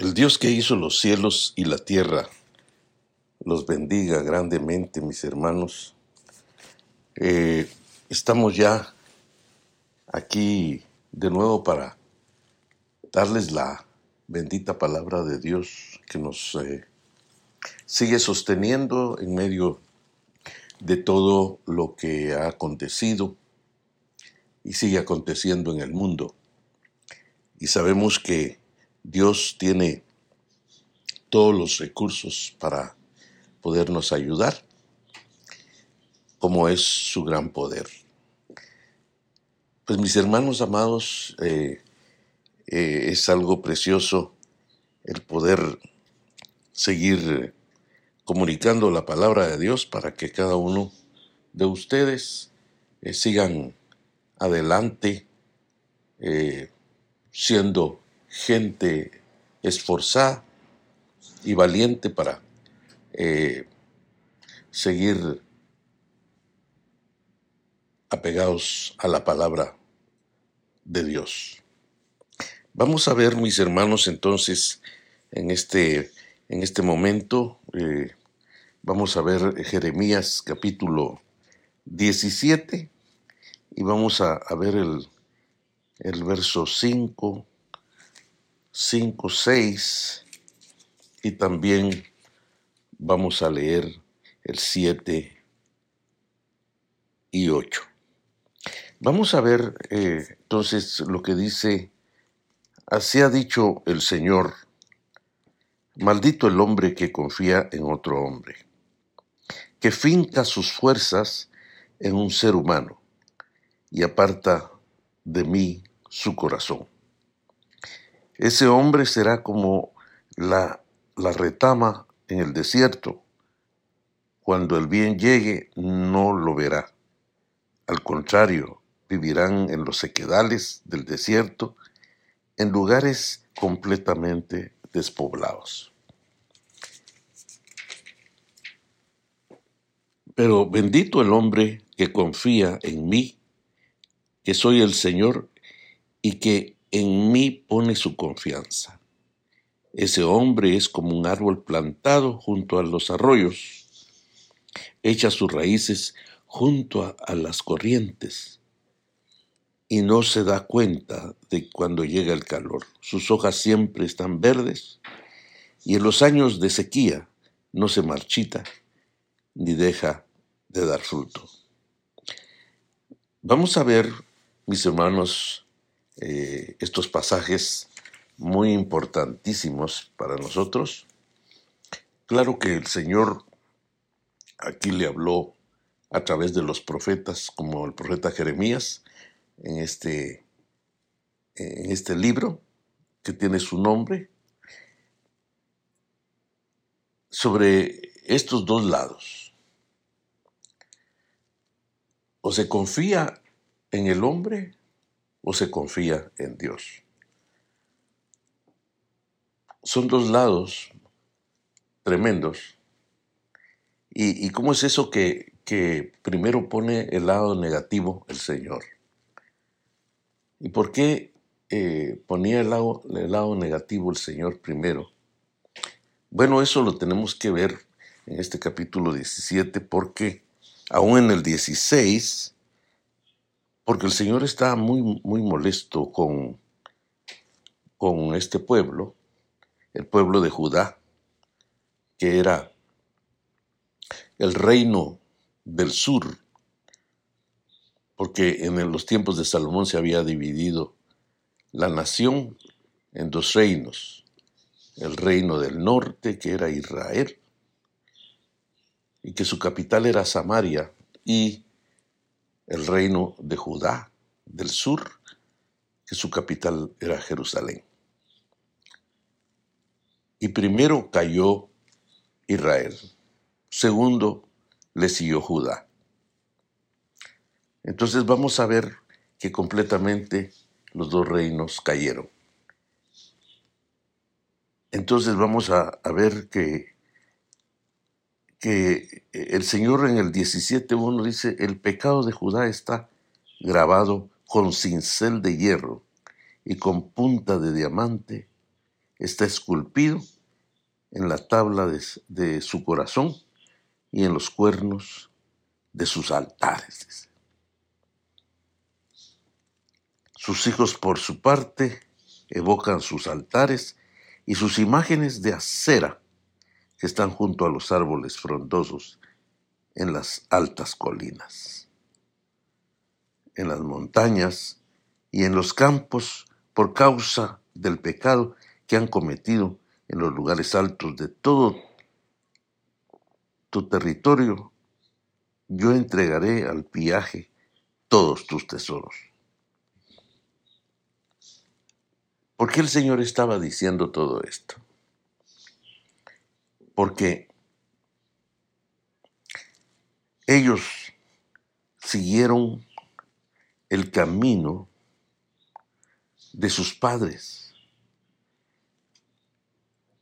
El Dios que hizo los cielos y la tierra los bendiga grandemente, mis hermanos. Eh, estamos ya aquí de nuevo para darles la bendita palabra de Dios que nos eh, sigue sosteniendo en medio de todo lo que ha acontecido y sigue aconteciendo en el mundo. Y sabemos que Dios tiene todos los recursos para podernos ayudar, como es su gran poder. Pues mis hermanos amados, eh, eh, es algo precioso el poder seguir comunicando la palabra de Dios para que cada uno de ustedes eh, sigan adelante siendo gente esforzada y valiente para eh, seguir apegados a la palabra de Dios. Vamos a ver, mis hermanos, entonces, en este, en este momento, eh, vamos a ver Jeremías capítulo 17 y vamos a, ver el, el verso 5 5, 6 y también vamos a leer el 7 y 8. Vamos a ver eh, entonces lo que dice, así ha dicho el Señor, maldito el hombre que confía en otro hombre, que finca sus fuerzas en un ser humano y aparta de mí su corazón. Ese hombre será como la, la retama en el desierto. Cuando el bien llegue, no lo verá. Al contrario, vivirán en los sequedales del desierto, en lugares completamente despoblados. Pero bendito el hombre que confía en mí, que soy el Señor y que en mí pone su confianza. Ese hombre es como un árbol plantado junto a los arroyos, echa sus raíces junto a, las corrientes y no se da cuenta de cuando llega el calor. Sus hojas siempre están verdes y en los años de sequía no se marchita ni deja de dar fruto. Vamos a ver, mis hermanos, eh, estos pasajes muy importantísimos para nosotros. Claro que el Señor aquí le habló a través de los profetas, como el profeta Jeremías, en este, en este libro que tiene su nombre, sobre estos dos lados. O se confía en el hombre o se confía en Dios. Son dos lados tremendos. ¿Y, cómo es eso que, primero pone el lado negativo el Señor? ¿Y por qué eh, ponía el lado, el lado negativo el Señor primero? Bueno, eso lo tenemos que ver en este capítulo 17 porque aún en el 16 porque el Señor está muy, muy molesto con, con este pueblo, el pueblo de Judá, que era el reino del sur, porque en los tiempos de Salomón se había dividido la nación en dos reinos, el reino del norte, que era Israel, y que su capital era Samaria, y el reino de Judá del sur, que su capital era Jerusalén. Y primero cayó Israel, segundo le siguió Judá. Entonces vamos a ver que completamente los dos reinos cayeron. Entonces vamos a, ver que que el Señor en el 17.1 dice, el pecado de Judá está grabado con cincel de hierro y con punta de diamante está esculpido en la tabla de, de su corazón y en los cuernos de sus altares. Sus hijos, por su parte, evocan sus altares y sus imágenes de acera que están junto a los árboles frondosos en las altas colinas, en las montañas y en los campos por causa del pecado que han cometido en los lugares altos de todo tu territorio, yo entregaré al pillaje todos tus tesoros. ¿Por qué el Señor estaba diciendo todo esto? Porque ellos siguieron el camino de sus padres,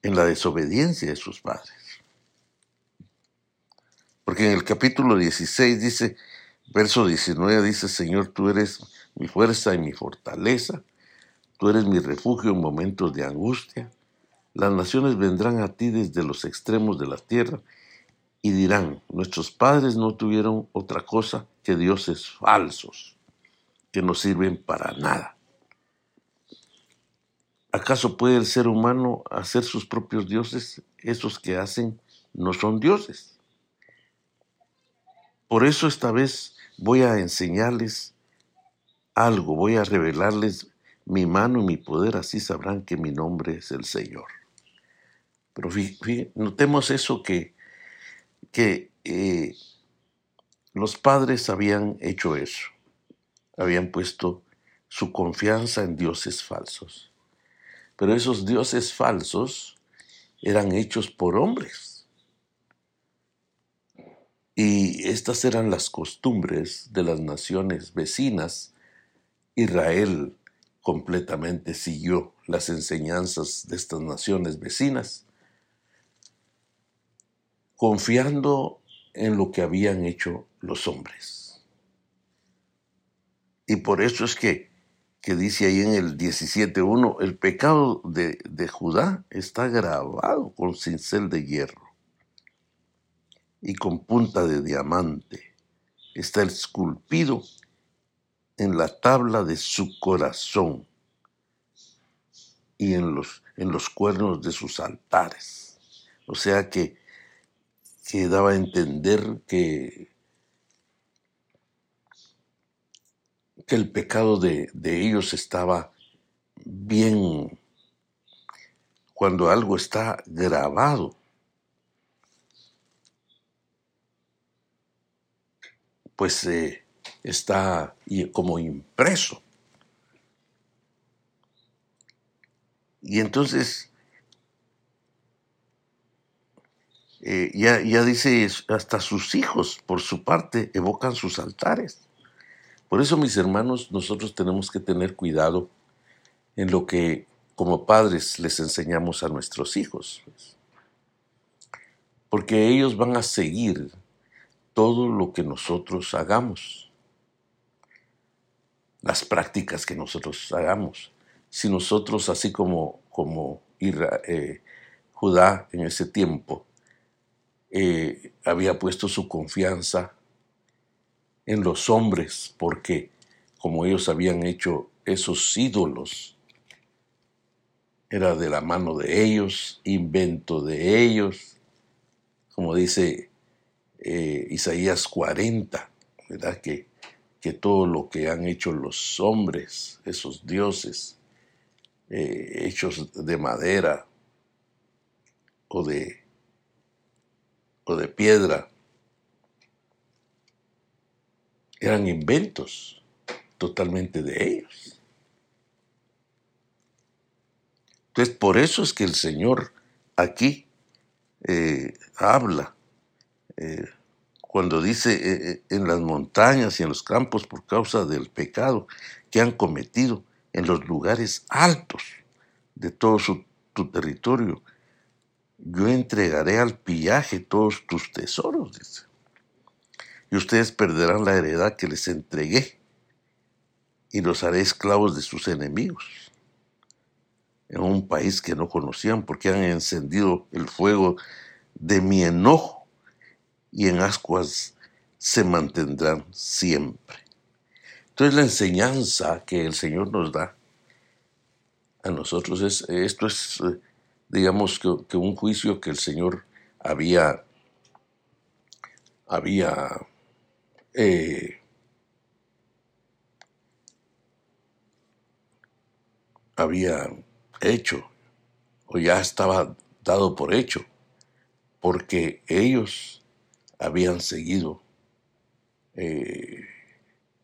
en la desobediencia de sus padres. Porque en el capítulo 16 dice, verso 19 dice, Señor, tú eres mi fuerza y mi fortaleza, tú eres mi refugio en momentos de angustia. Las naciones vendrán a ti desde los extremos de la tierra y dirán, nuestros padres no tuvieron otra cosa que dioses falsos, que no sirven para nada. ¿Acaso puede el ser humano hacer sus propios dioses? Esos que hacen no son dioses. Por eso esta vez voy a enseñarles algo, voy a revelarles mi mano y mi poder, así sabrán que mi nombre es el Señor. Pero notemos eso que, que eh, los padres habían hecho eso, habían puesto su confianza en dioses falsos. Pero esos dioses falsos eran hechos por hombres. Y estas eran las costumbres de las naciones vecinas. Israel completamente siguió las enseñanzas de estas naciones vecinas, confiando en lo que habían hecho los hombres. Y por eso es que, que dice ahí en el 17.1, el pecado de, de Judá está grabado con cincel de hierro y con punta de diamante. Está esculpido en la tabla de su corazón y en los, en los cuernos de sus altares. O sea que, que daba a entender que, que el pecado de, de ellos estaba bien cuando algo está grabado. Pues eh, está como impreso. Y entonces, eh, ya, dice, hasta sus hijos, por su parte, evocan sus altares. Por eso, mis hermanos, nosotros tenemos que tener cuidado en lo que como padres les enseñamos a nuestros hijos. Pues. Porque ellos van a seguir todo lo que nosotros hagamos las prácticas que nosotros hagamos. Si nosotros, así como, como eh, Judá en ese tiempo, eh, había puesto su confianza en los hombres, porque como ellos habían hecho esos ídolos, era de la mano de ellos, invento de ellos, como dice eh, Isaías 40, ¿verdad? Que que todo lo que han hecho los hombres, esos dioses, eh, hechos de madera o de, o de piedra, eran inventos totalmente de ellos. Entonces, por eso es que el Señor aquí eh, habla eh, cuando dice eh, en las montañas y en los campos por causa del pecado que han cometido en los lugares altos de todo tu territorio. Yo entregaré al pillaje todos tus tesoros, dice. Y ustedes perderán la heredad que les entregué y los haré esclavos de sus enemigos. en un país que no conocían porque han encendido el fuego de mi enojo y en ascuas se mantendrán siempre. Entonces la enseñanza que el Señor nos da a nosotros es, esto es, eh, digamos, que, un juicio que el Señor había, había eh, había hecho o ya estaba dado por hecho, porque ellos habían seguido eh,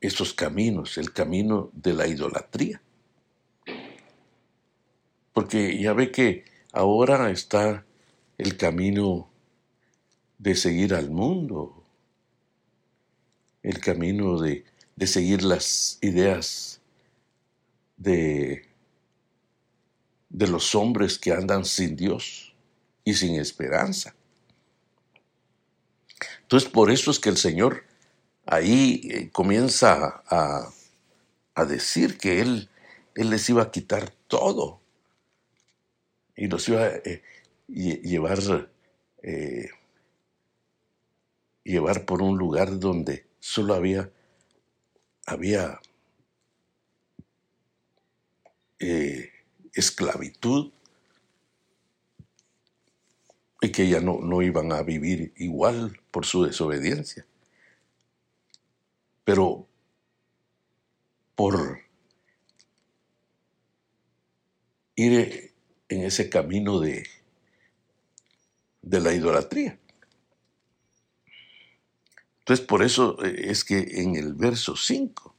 esos caminos, el camino de la idolatría. Porque ya ve que ahora está el camino de seguir al mundo, el camino de, de seguir las ideas de de los hombres que andan sin Dios y sin esperanza. Entonces por eso es que el Señor ahí eh, comienza a, decir que él, él les iba a quitar todo y los iba a eh, llevar, eh, llevar por un lugar donde solo había, había esclavitud y que ya no, no iban a vivir igual por su desobediencia. Pero por ir en ese camino de, de la idolatría. Entonces por eso es que en el verso 5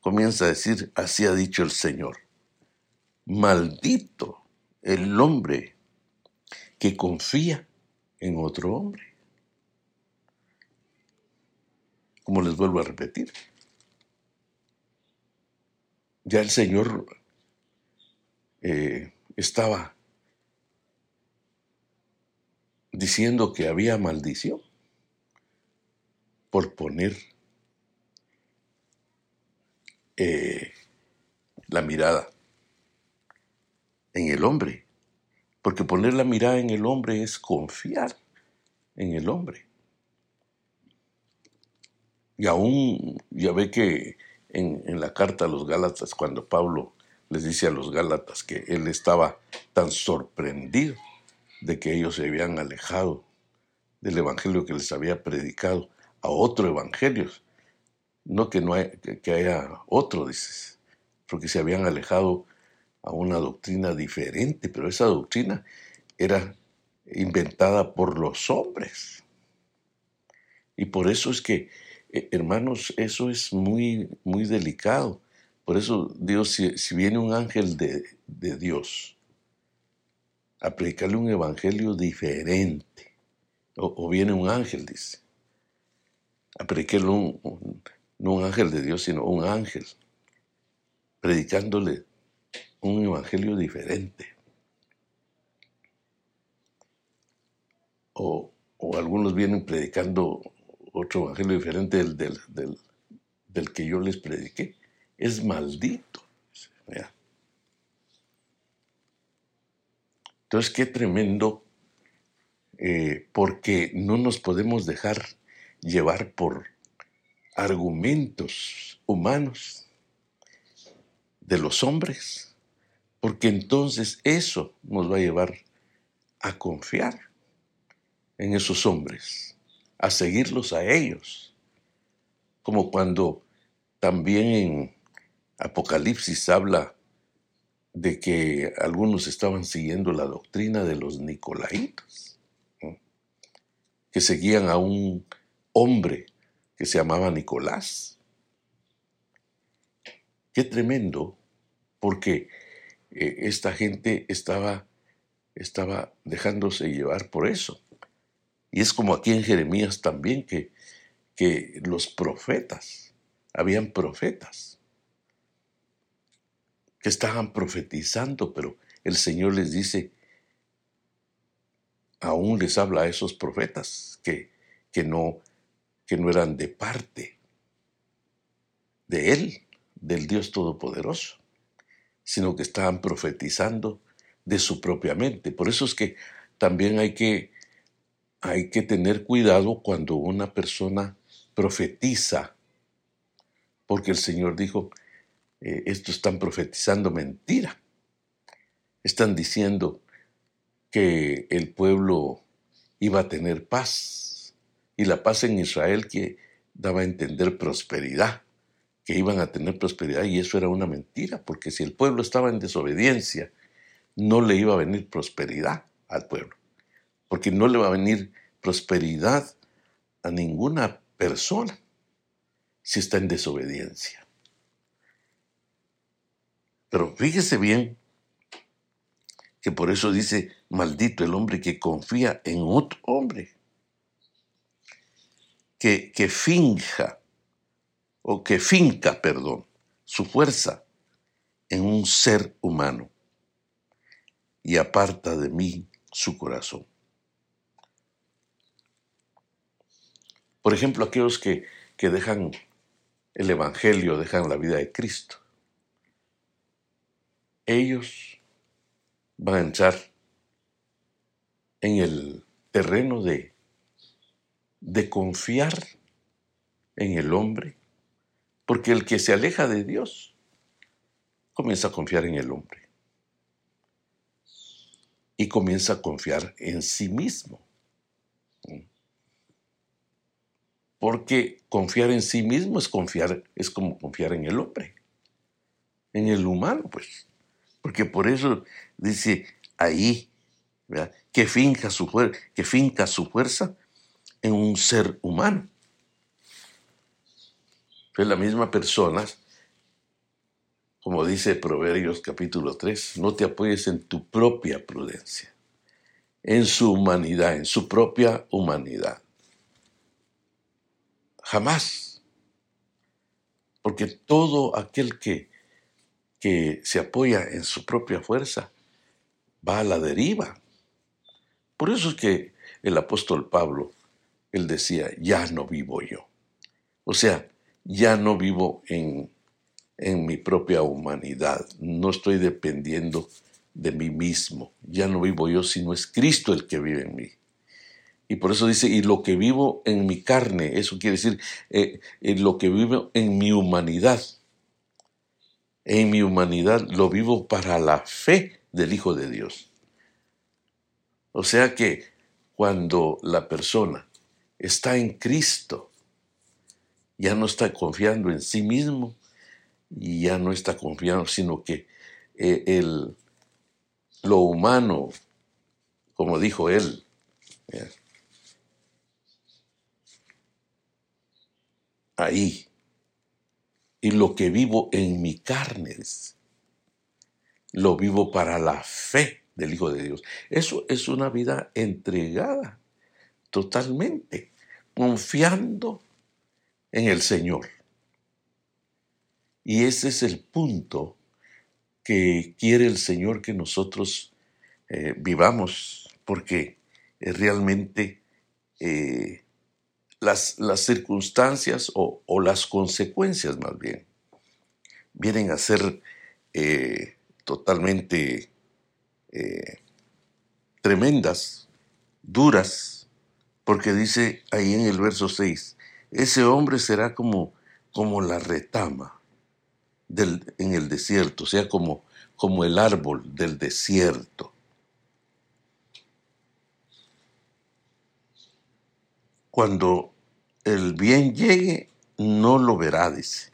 comienza a decir, así ha dicho el Señor maldito el hombre que confía en otro hombre. Como les vuelvo a repetir, ya el Señor eh, estaba diciendo que había maldición por poner eh, la mirada en el hombre. Porque poner la mirada en el hombre es confiar en el hombre. Y aún ya ve que en, la carta a los Gálatas, cuando Pablo les dice a los Gálatas que él estaba tan sorprendido de que ellos se habían alejado del evangelio que les había predicado a otro evangelio. No que no que haya otro, dices, porque se habían alejado a una doctrina diferente, pero esa doctrina era inventada por los hombres. Y por eso es que, eh, hermanos, eso es muy, muy delicado. Por eso Dios, si, viene un ángel de, Dios a predicarle un evangelio diferente, o, viene un ángel, dice, a predicarle un, no un ángel de Dios, sino un ángel, predicándole un evangelio diferente. O, algunos vienen predicando otro evangelio diferente del, del, que yo les prediqué. Es maldito. Entonces, qué tremendo, eh, porque no nos podemos dejar llevar por argumentos humanos de los hombres porque entonces eso nos va a llevar a confiar en esos hombres, a seguirlos a ellos, como cuando también en Apocalipsis habla de que algunos estaban siguiendo la doctrina de los Nicolaitas, que seguían a un hombre que se llamaba Nicolás. Qué tremendo, porque eh, esta gente estaba, estaba dejándose llevar por eso. Y es como aquí en Jeremías también que, que los profetas, habían profetas que estaban profetizando, pero el Señor les dice, aún les habla a esos profetas que, que, no, que no eran de parte de Él, del Dios Todopoderoso sino que estaban profetizando de su propia mente. Por eso es que también hay que, hay que tener cuidado cuando una persona profetiza, porque el Señor dijo, eh, estos están profetizando mentira. Están diciendo que el pueblo iba a tener paz y la paz en Israel que daba a entender prosperidad, que iban a tener prosperidad y eso era una mentira, porque si el pueblo estaba en desobediencia, no le iba a venir prosperidad al pueblo, porque no le va a venir prosperidad a ninguna persona si está en desobediencia. Pero fíjese bien que por eso dice, maldito el hombre que confía en otro hombre, que, que finja, o que finca, perdón, su fuerza en un ser humano y aparta de mí su corazón. Por ejemplo, aquellos que, que dejan el Evangelio, dejan la vida de Cristo. Ellos van a entrar en el terreno de, de confiar en el hombre, porque el que se aleja de Dios comienza a confiar en el hombre y comienza a confiar en sí mismo. Porque confiar en sí mismo es confiar, es como confiar en el hombre, en el humano, pues. Porque por eso dice ahí, que finca su que finca su fuerza en un ser humano. Es la misma persona como dice Proverbios capítulo 3, no te apoyes en tu propia prudencia, en su humanidad, en su propia humanidad. Jamás. Porque todo aquel que, que se apoya en su propia fuerza va a la deriva. Por eso es que el apóstol Pablo, él decía, ya no vivo yo. O sea, ya no vivo en en mi propia humanidad. No estoy dependiendo de mí mismo. Ya no vivo yo, sino es Cristo el que vive en mí. Y por eso dice, y lo que vivo en mi carne, eso quiere decir, eh, eh, lo que vivo en mi humanidad. En mi humanidad lo vivo para la fe del Hijo de Dios. O sea que cuando la persona está en Cristo, ya no está confiando en sí mismo, y ya no está confiando, sino que eh, el, lo humano, como dijo él, ahí, y lo que vivo en mi carne, lo vivo para la fe del Hijo de Dios. Eso es una vida entregada totalmente, confiando en el Señor. Y ese es el punto que quiere el Señor que nosotros eh, vivamos, porque realmente eh, las, las, circunstancias o, las consecuencias más bien vienen a ser eh, totalmente tremendas, duras, porque dice ahí en el verso 6, ese hombre será como, como la retama en el desierto, o sea, como, como el árbol del desierto. Cuando el bien llegue, no lo verá, dice.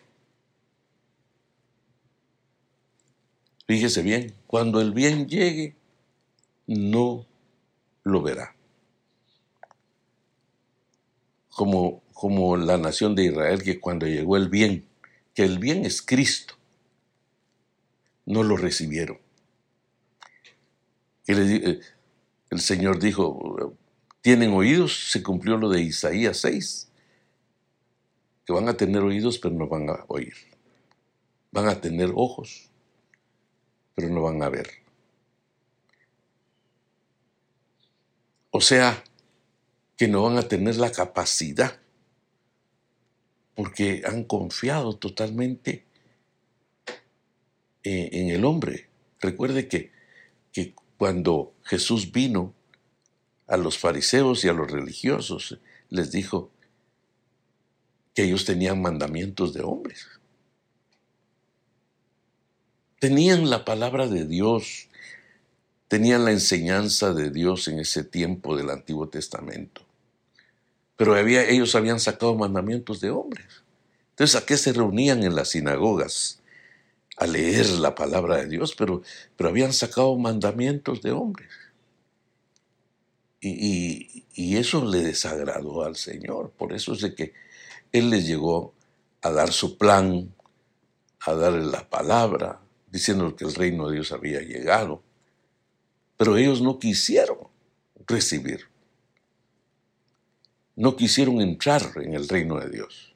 Fíjese bien, cuando el bien llegue, no lo verá. Como, como la nación de Israel que cuando llegó el bien, que el bien es Cristo, no lo recibieron. El, el Señor dijo, ¿tienen oídos? Se cumplió lo de Isaías 6, que van a tener oídos pero no van a oír. Van a tener ojos, pero no van a ver. O sea, que no van a tener la capacidad porque han confiado totalmente eh, en el hombre. Recuerde que, que cuando Jesús vino a los fariseos y a los religiosos, les dijo que ellos tenían mandamientos de hombres. Tenían la palabra de Dios, tenían la enseñanza de Dios en ese tiempo del Antiguo Testamento. Pero había, ellos habían sacado mandamientos de hombres. Entonces, ¿a qué se reunían en las sinagogas? A leer la palabra de Dios, pero, pero habían sacado mandamientos de hombres. Y, y, eso le desagradó al Señor. Por eso es de que Él les llegó a dar su plan, a darle la palabra, diciendo que el reino de Dios había llegado. Pero ellos no quisieron recibir. No quisieron entrar en el reino de Dios.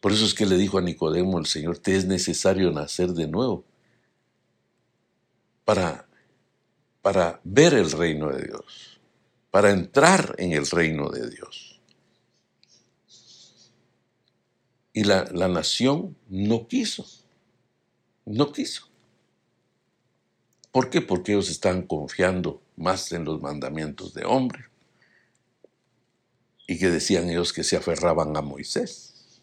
Por eso es que le dijo a Nicodemo el Señor, te es necesario nacer de nuevo para, para ver el reino de Dios, para entrar en el reino de Dios. Y la, la nación no quiso, no quiso. ¿Por qué? Porque ellos están confiando más en los mandamientos de hombre. Y que decían ellos que se aferraban a Moisés.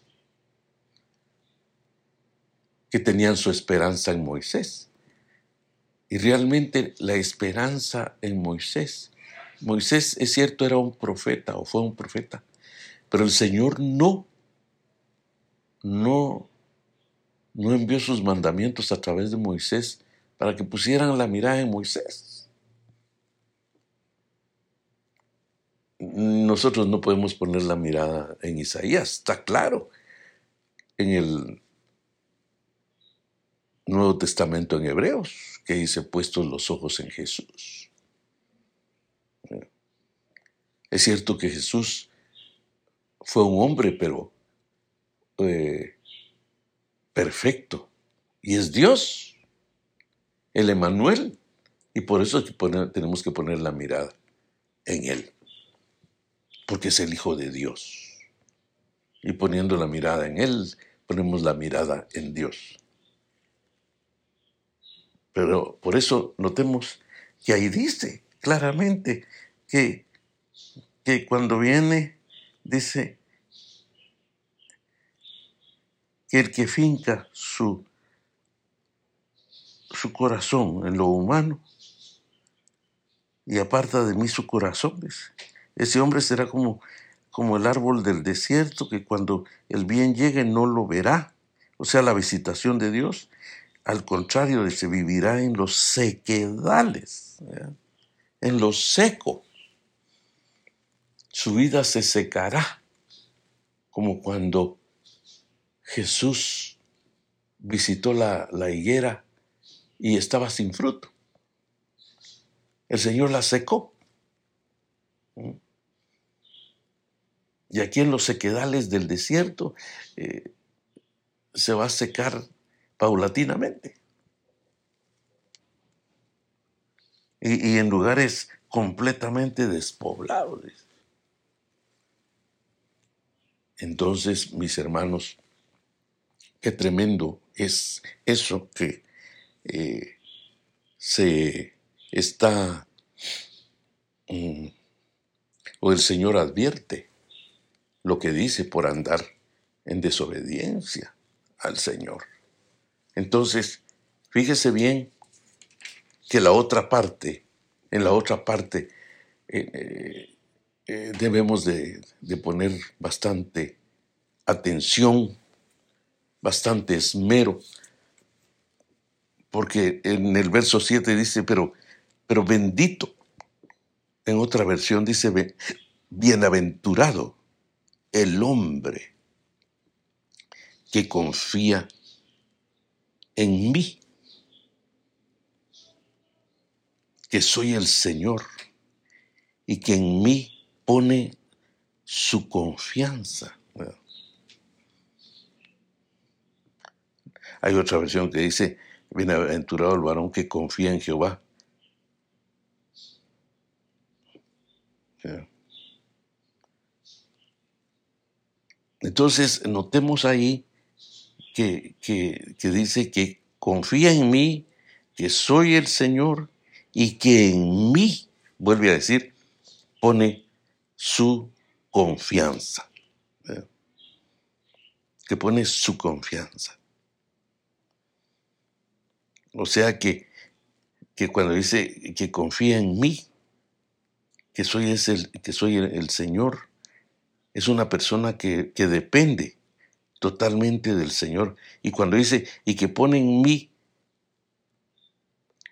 Que tenían su esperanza en Moisés. Y realmente la esperanza en Moisés. Moisés, es cierto, era un profeta o fue un profeta. Pero el Señor no, no, no envió sus mandamientos a través de Moisés para que pusieran la mirada en Moisés. Nosotros no podemos poner la mirada en Isaías, está claro. En el Nuevo Testamento en Hebreos, que dice puestos los ojos en Jesús. Es cierto que Jesús fue un hombre, pero eh, perfecto, y es Dios el Emanuel. Y por eso tenemos que poner la mirada en Él, porque es el Hijo de Dios. Y poniendo la mirada en Él, ponemos la mirada en Dios. Pero por eso notemos que ahí dice claramente que, que cuando viene, dice que el que finca su su corazón en lo humano y aparta de mí su corazón. Ese hombre será como, como el árbol del desierto que cuando el bien llegue no lo verá, o sea, la visitación de Dios. Al contrario, se vivirá en los sequedales, en lo seco. Su vida se secará, como cuando Jesús visitó la, la higuera y estaba sin fruto. El Señor la secó. Y aquí en los sequedales del desierto eh, se va a secar paulatinamente. Y, en lugares completamente despoblados. Entonces, mis hermanos, qué tremendo es eso que eh, se está, mm, o el Señor advierte lo que dice por andar en desobediencia al Señor. Entonces, fíjese bien que la otra parte, en la otra parte, eh, eh, debemos de, de poner bastante atención, bastante esmero porque en el verso 7 dice, pero, pero bendito. En otra versión dice, bienaventurado el hombre que confía en mí, que soy el Señor y que en mí pone su confianza. Hay otra versión que dice, Bienaventurado el varón que confía en Jehová. Entonces, notemos ahí que, que, dice que confía en mí, que soy el Señor y que en mí, vuelve a decir, pone su confianza. Que pone su confianza. O sea que, que cuando dice que confía en mí, que soy, el, que soy el, Señor, es una persona que, que depende totalmente del Señor. Y cuando dice, y que pone en mí,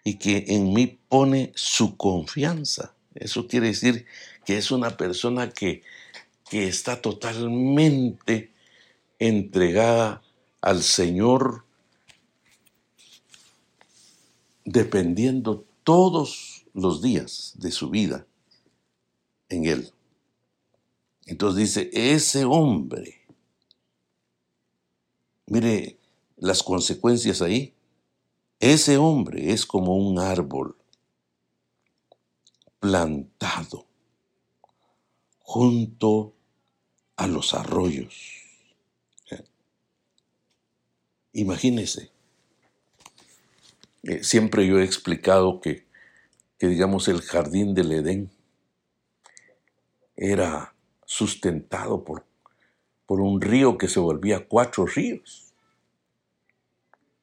y que en mí pone su confianza, eso quiere decir que es una persona que, que está totalmente entregada al Señor, dependiendo todos los días de su vida en Él. Entonces dice, ese hombre, mire las consecuencias ahí, ese hombre es como un árbol plantado junto a los arroyos. Imagínese, eh, siempre yo he explicado que, que, digamos, el jardín del Edén era sustentado por, por un río que se volvía cuatro ríos.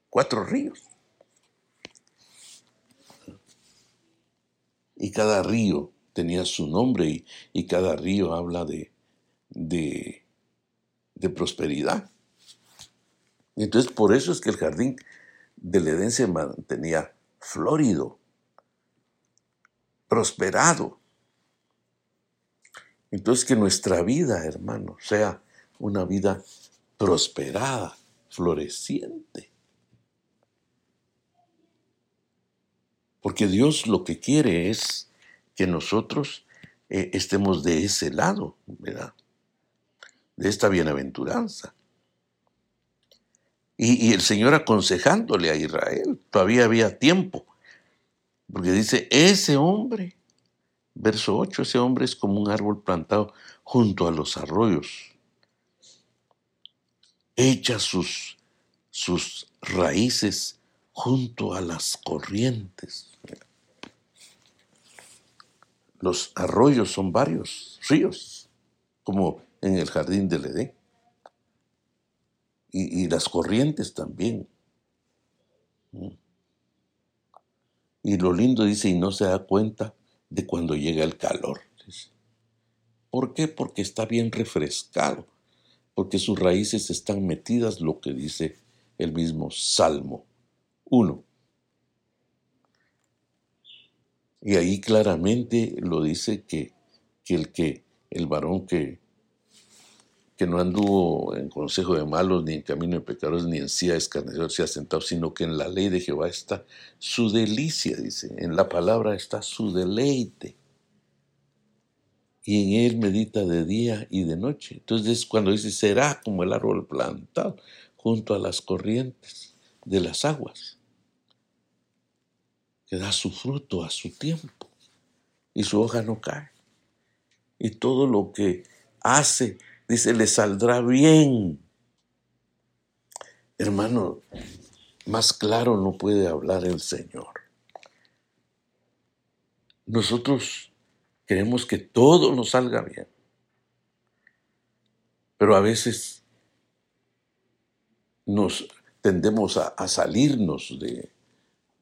Cuatro ríos. Y cada río tenía su nombre y, cada río habla de, de, de prosperidad. Entonces por eso es que el jardín del Edén se mantenía florido, prosperado. Entonces que nuestra vida, hermano, sea una vida prosperada, floreciente. Porque Dios lo que quiere es que nosotros eh, estemos de ese lado, ¿verdad? De esta bienaventuranza. Y, y, el Señor aconsejándole a Israel, todavía había tiempo, porque dice, ese hombre Verso 8, ese hombre es como un árbol plantado junto a los arroyos. Echa sus, sus raíces junto a las corrientes. Los arroyos son varios ríos, como en el jardín del Edén. Y, y las corrientes también. Y lo lindo dice, y no se da cuenta de cuando llega el calor. ¿Por qué? Porque está bien refrescado, porque sus raíces están metidas, lo que dice el mismo Salmo 1. Y ahí claramente lo dice que, que el que el varón que que no anduvo en consejo de malos, ni en camino de pecadores, ni en silla escarnecedor se ha sentado, sino que en la ley de Jehová está su delicia, dice, en la palabra está su deleite. Y en él medita de día y de noche. Entonces cuando dice, será como el árbol plantado junto a las corrientes de las aguas, que da su fruto a su tiempo y su hoja no cae. Y todo lo que hace Dice, le saldrá bien. Hermano, más claro no puede hablar el Señor. Nosotros queremos que todo nos salga bien. Pero a veces nos tendemos a, salirnos de,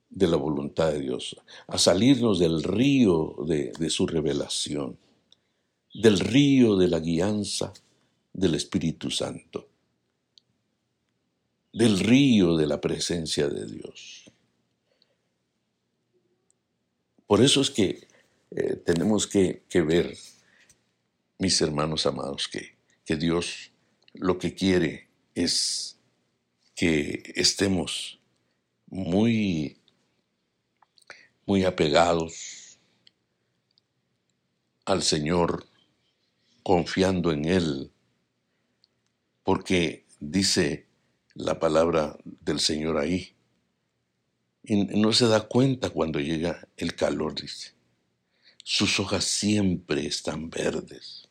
la voluntad de Dios, a salirnos del río de, de su revelación, del río de la guianza del Espíritu Santo, del río de la presencia de Dios. Por eso es que eh, tenemos que, ver, mis hermanos amados, que, que Dios lo que quiere es que estemos muy, muy apegados al Señor, confiando en Él, porque dice la palabra del Señor ahí. Y no se da cuenta cuando llega el calor, dice. Sus hojas siempre están verdes.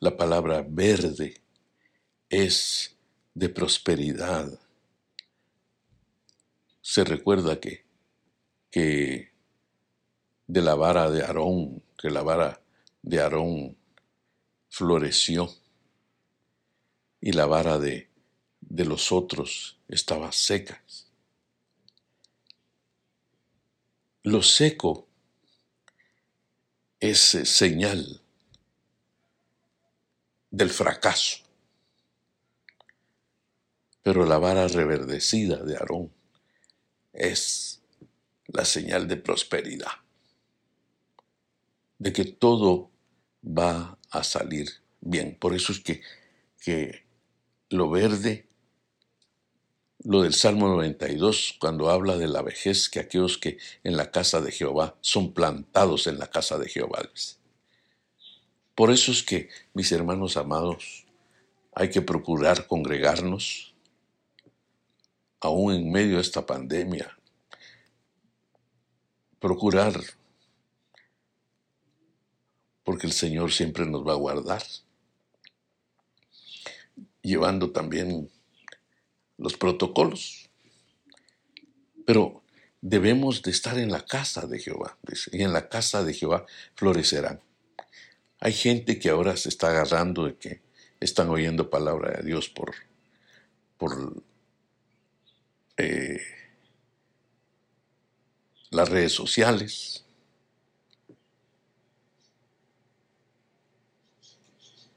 La palabra verde es de prosperidad. Se recuerda que, que de la vara de Aarón, que la vara de Aarón floreció y la vara de, de los otros estaba seca. Lo seco es señal del fracaso. Pero la vara reverdecida de Aarón es la señal de prosperidad, de que todo va a salir bien. Por eso es que, que lo verde, lo del Salmo 92, cuando habla de la vejez, que aquellos que en la casa de Jehová son plantados en la casa de Jehová. Por eso es que, mis hermanos amados, hay que procurar congregarnos, aún en medio de esta pandemia, procurar, porque el Señor siempre nos va a guardar, llevando también los protocolos. Pero debemos de estar en la casa de Jehová, y en la casa de Jehová florecerán. Hay gente que ahora se está agarrando de que están oyendo palabra de Dios por, por eh, las redes sociales.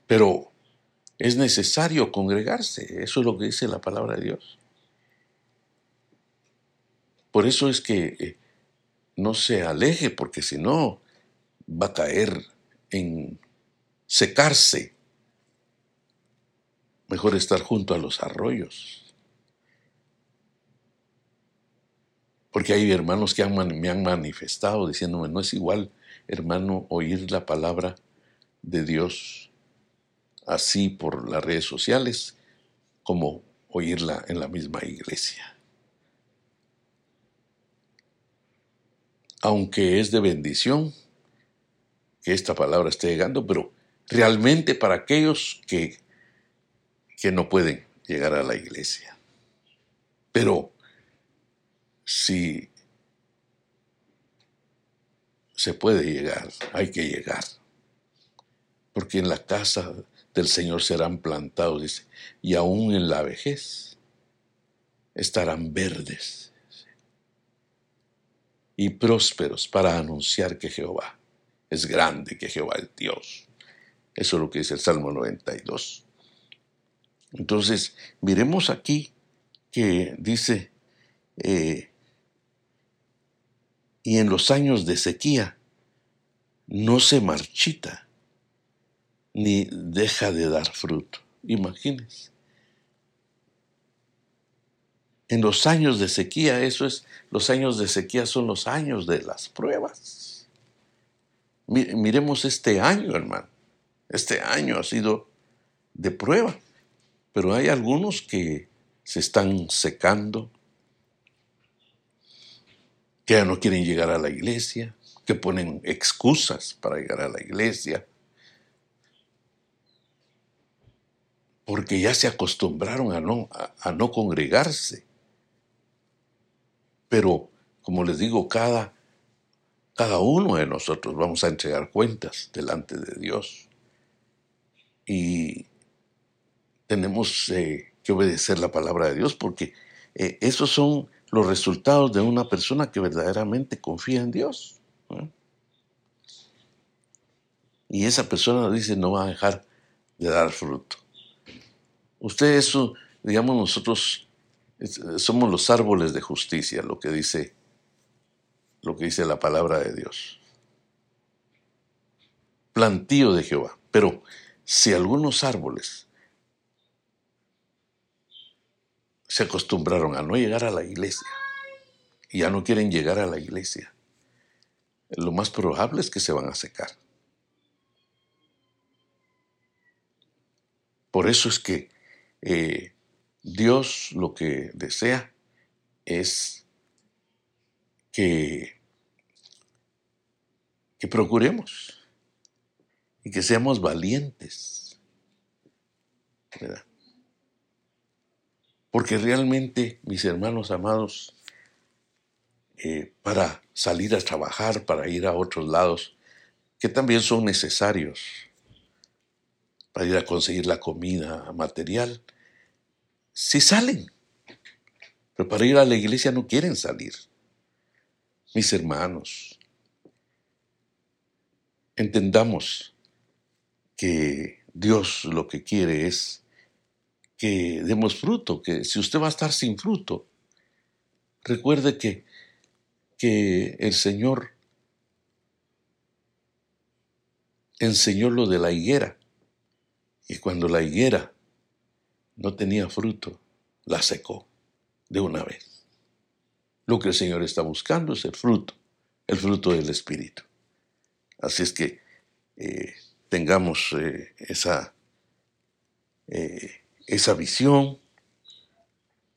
Pero es necesario congregarse, eso es lo que dice la palabra de Dios. Por eso es que eh, no se aleje, porque si no va a caer en secarse. Mejor estar junto a los arroyos. Porque hay hermanos que me han manifestado diciéndome, no es igual, hermano, oír la palabra de Dios así por las redes sociales como oírla en la misma iglesia. Aunque es de bendición, que esta palabra esté llegando, pero realmente para aquellos que, que no pueden llegar a la iglesia. Pero si se puede llegar, hay que llegar. Porque en la casa del Señor serán plantados, dice, y aún en la vejez estarán verdes y prósperos para anunciar que Jehová es grande que Jehová es Dios. Eso es lo que dice el Salmo 92. Entonces, miremos aquí que dice, eh, y en los años de sequía no se marchita ni deja de dar fruto. Imagínense. En los años de sequía, eso es, los años de sequía son los años de las pruebas. Miremos este año, hermano. Este año ha sido de prueba, pero hay algunos que se están secando, que ya no quieren llegar a la iglesia, que ponen excusas para llegar a la iglesia, porque ya se acostumbraron a no, a no congregarse. Pero, como les digo, cada cada uno de nosotros vamos a entregar cuentas delante de Dios. Y tenemos eh, que obedecer la palabra de Dios porque eh, esos son los resultados de una persona que verdaderamente confía en Dios. Y esa persona dice no va a dejar de dar fruto. Usted eso, digamos nosotros somos los árboles de justicia, lo que dice lo que dice la palabra de Dios. Plantío de Jehová. Pero si algunos árboles se acostumbraron a no llegar a la iglesia y ya no quieren llegar a la iglesia, lo más probable es que se van a secar. Por eso es que eh, Dios lo que desea es que, que procuremos y que seamos valientes. Porque realmente, mis hermanos amados, eh, para salir a trabajar, para ir a otros lados, que también son necesarios, para ir a conseguir la comida material, si salen, pero para ir a la iglesia no quieren salir. Mis hermanos, entendamos que Dios lo que quiere es que demos fruto, que si usted va a estar sin fruto, recuerde que, que el Señor enseñó lo de la higuera, y cuando la higuera no tenía fruto, la secó de una vez. Lo que el Señor está buscando es el fruto, el fruto del Espíritu. Así es que eh, tengamos eh, esa, eh, esa visión.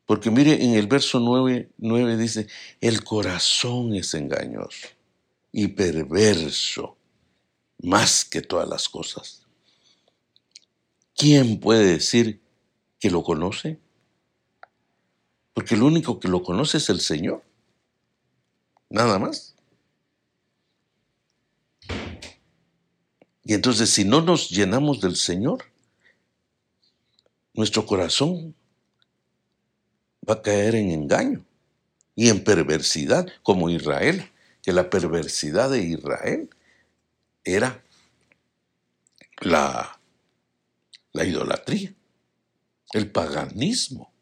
Porque mire, en el verso 9, 9 dice, el corazón es engañoso y perverso más que todas las cosas. ¿Quién puede decir que lo conoce? Porque el único que lo conoce es el Señor. Nada más. Y entonces si no nos llenamos del Señor, nuestro corazón va a caer en engaño y en perversidad, como Israel, que la perversidad de Israel era la, la idolatría, el paganismo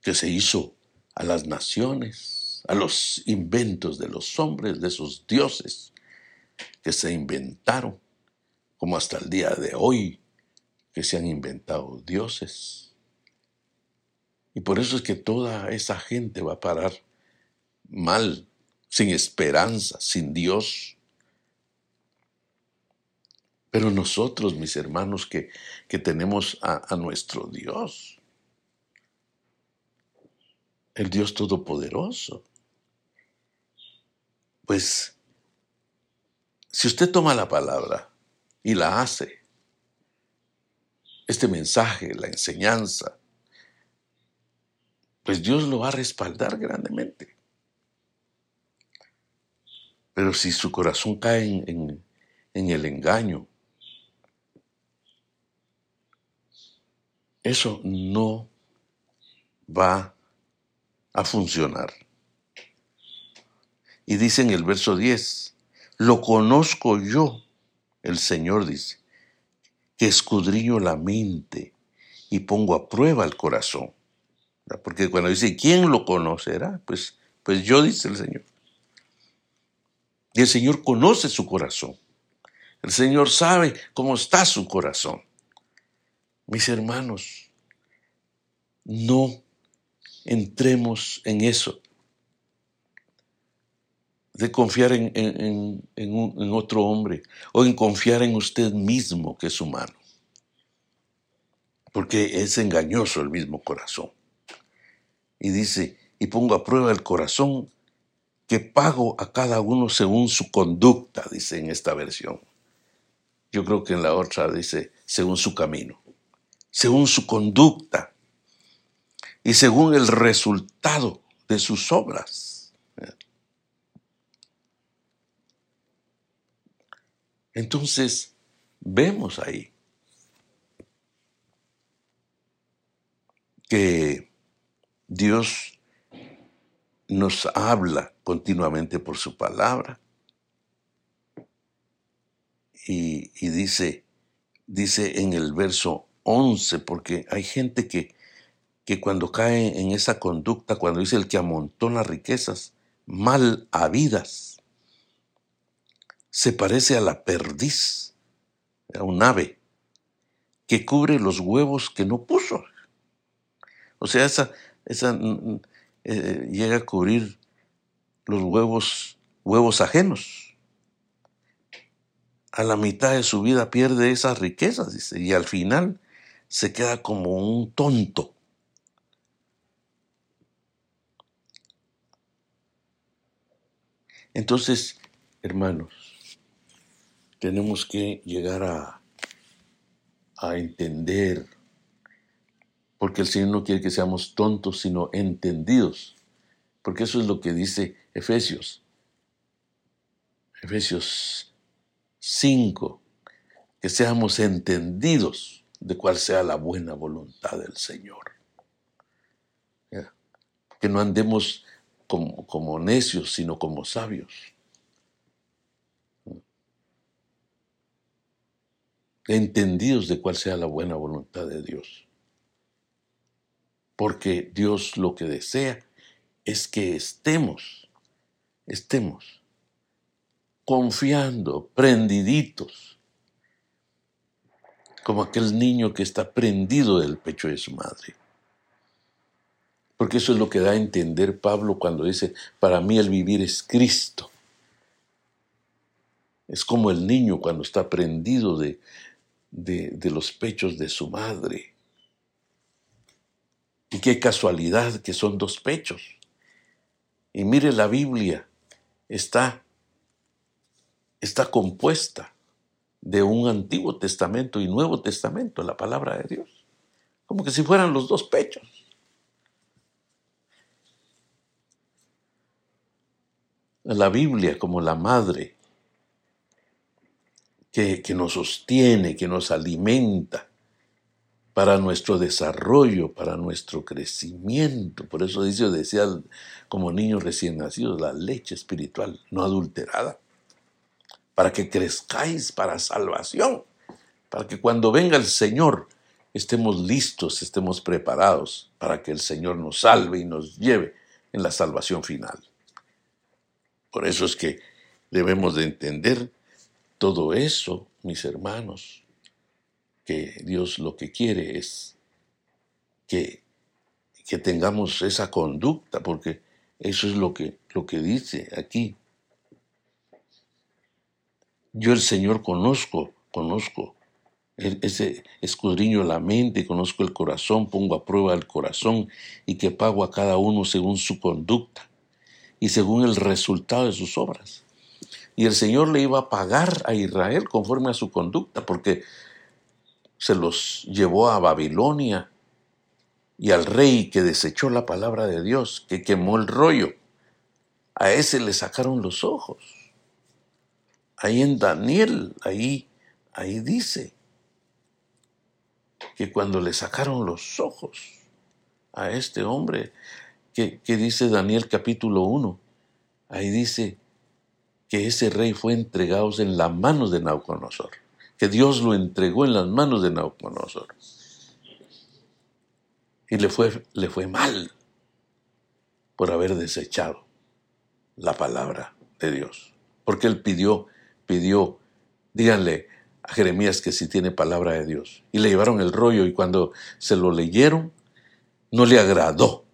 que se hizo a las naciones, a los inventos de los hombres, de esos dioses que se inventaron, como hasta el día de hoy que se han inventado dioses. Y por eso es que toda esa gente va a parar mal, sin esperanza, sin Dios. Pero nosotros, mis hermanos, que, que tenemos a, a nuestro Dios, el Dios Todopoderoso, pues si usted toma la palabra y la hace, este mensaje, la enseñanza, pues Dios lo va a respaldar grandemente. Pero si su corazón cae en, el engaño, eso no va a funcionar. Y dice en el verso 10, lo conozco yo, el Señor dice, que escudriño la mente y pongo a prueba el corazón. Porque cuando dice, ¿quién lo conocerá? Pues, pues yo, dice el Señor. Y el Señor conoce su corazón. El Señor sabe cómo está su corazón. Mis hermanos, no entremos en eso de confiar en, otro hombre o en confiar en usted mismo que es humano. Porque es engañoso el mismo corazón. Y dice, y pongo a prueba el corazón que pago a cada uno según su conducta, dice en esta versión. Yo creo que en la otra dice, según su camino, según su conducta y según el resultado de sus obras. Entonces, vemos ahí que Dios nos habla continuamente por su palabra y, dice, dice en el verso 11, porque hay gente que, que cuando cae en esa conducta, cuando dice el que amontona riquezas mal habidas, se parece a la perdiz, a un ave, que cubre los huevos que no puso. O sea, esa, esa mm, mm, eh, llega a cubrir los huevos, huevos ajenos. A la mitad de su vida pierde esas riquezas, dice, y al final se queda como un tonto. Entonces, hermanos, tenemos que llegar a, a entender, porque el Señor no quiere que seamos tontos, sino entendidos porque eso es lo que dice Efesios. Efesios 5, que seamos entendidos de cuál sea la buena voluntad del Señor. Que no andemos como, como necios, sino como sabios. Entendidos de cuál sea la buena voluntad de Dios. Porque Dios lo que desea es que estemos, estemos confiando, prendiditos, como aquel niño que está prendido del pecho de su madre. Porque eso es lo que da a entender Pablo cuando dice, para mí el vivir es Cristo. Es como el niño cuando está prendido de, de, los pechos de su madre. Y qué casualidad que son dos pechos. Y mire, la Biblia está, está compuesta de un Antiguo Testamento y Nuevo Testamento, la palabra de Dios. Como que si fueran los dos pechos. La Biblia como la madre que, que nos sostiene, que nos alimenta, para nuestro desarrollo, para nuestro crecimiento. Por eso dice, decía como niños recién nacidos, la leche espiritual no adulterada, para que crezcáis para salvación, para que cuando venga el Señor estemos listos, estemos preparados para que el Señor nos salve y nos lleve en la salvación final. Por eso es que debemos de entender todo eso, mis hermanos, que Dios lo que quiere es que, que tengamos esa conducta, porque eso es lo que, lo que dice aquí. Yo el Señor conozco, conozco, ese escudriño la mente, conozco el corazón, pongo a prueba el corazón y que pago a cada uno según su conducta y según el resultado de sus obras. Y el Señor le iba a pagar a Israel conforme a su conducta, porque se los llevó a Babilonia y al rey que desechó la palabra de Dios, que quemó el rollo, a ese le sacaron los ojos. Ahí en Daniel, ahí, ahí dice que cuando le sacaron los ojos a este hombre, que, dice Daniel capítulo 1, ahí dice que ese rey fue entregado en las manos de Nauconosor que Dios lo entregó en las manos de Nabucodonosor. Y le fue, le fue mal por haber desechado la palabra de Dios. Porque él pidió, pidió, díganle a Jeremías que si tiene palabra de Dios. Y le llevaron el rollo y cuando se lo leyeron, no le agradó.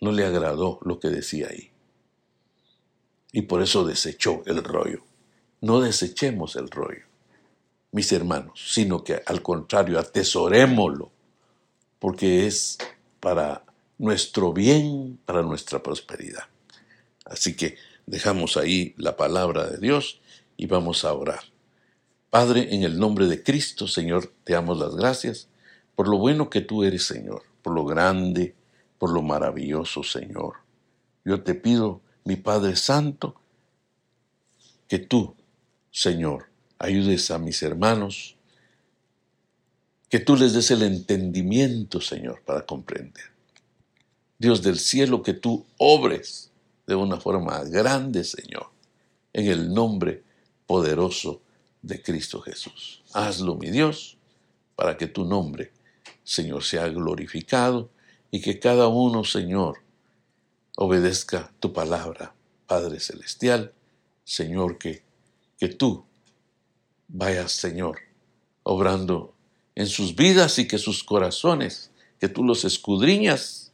No le agradó lo que decía ahí. Y por eso desechó el rollo. No desechemos el rollo mis hermanos, sino que al contrario, atesorémoslo, porque es para nuestro bien, para nuestra prosperidad. Así que dejamos ahí la palabra de Dios y vamos a orar. Padre, en el nombre de Cristo, Señor, te damos las gracias por lo bueno que tú eres, Señor, por lo grande, por lo maravilloso, Señor. Yo te pido, mi Padre Santo, que tú, Señor, ayudes a mis hermanos, que tú les des el entendimiento, Señor, para comprender. Dios del cielo, que tú obres de una forma grande, Señor, en el nombre poderoso de Cristo Jesús. Hazlo, mi Dios, para que tu nombre, Señor, sea glorificado y que cada uno, Señor, obedezca tu palabra, Padre Celestial, Señor, que, que tú vaya Señor, obrando en sus vidas y que sus corazones, que tú los escudriñas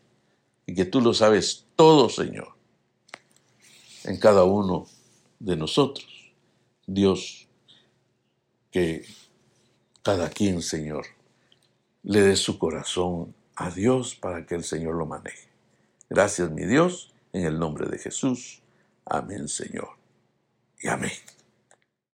y que tú lo sabes todo, Señor, en cada uno de nosotros. Dios, que cada quien, Señor, le dé su corazón a Dios para que el Señor lo maneje. Gracias, mi Dios, en el nombre de Jesús. Amén, Señor. Y amén.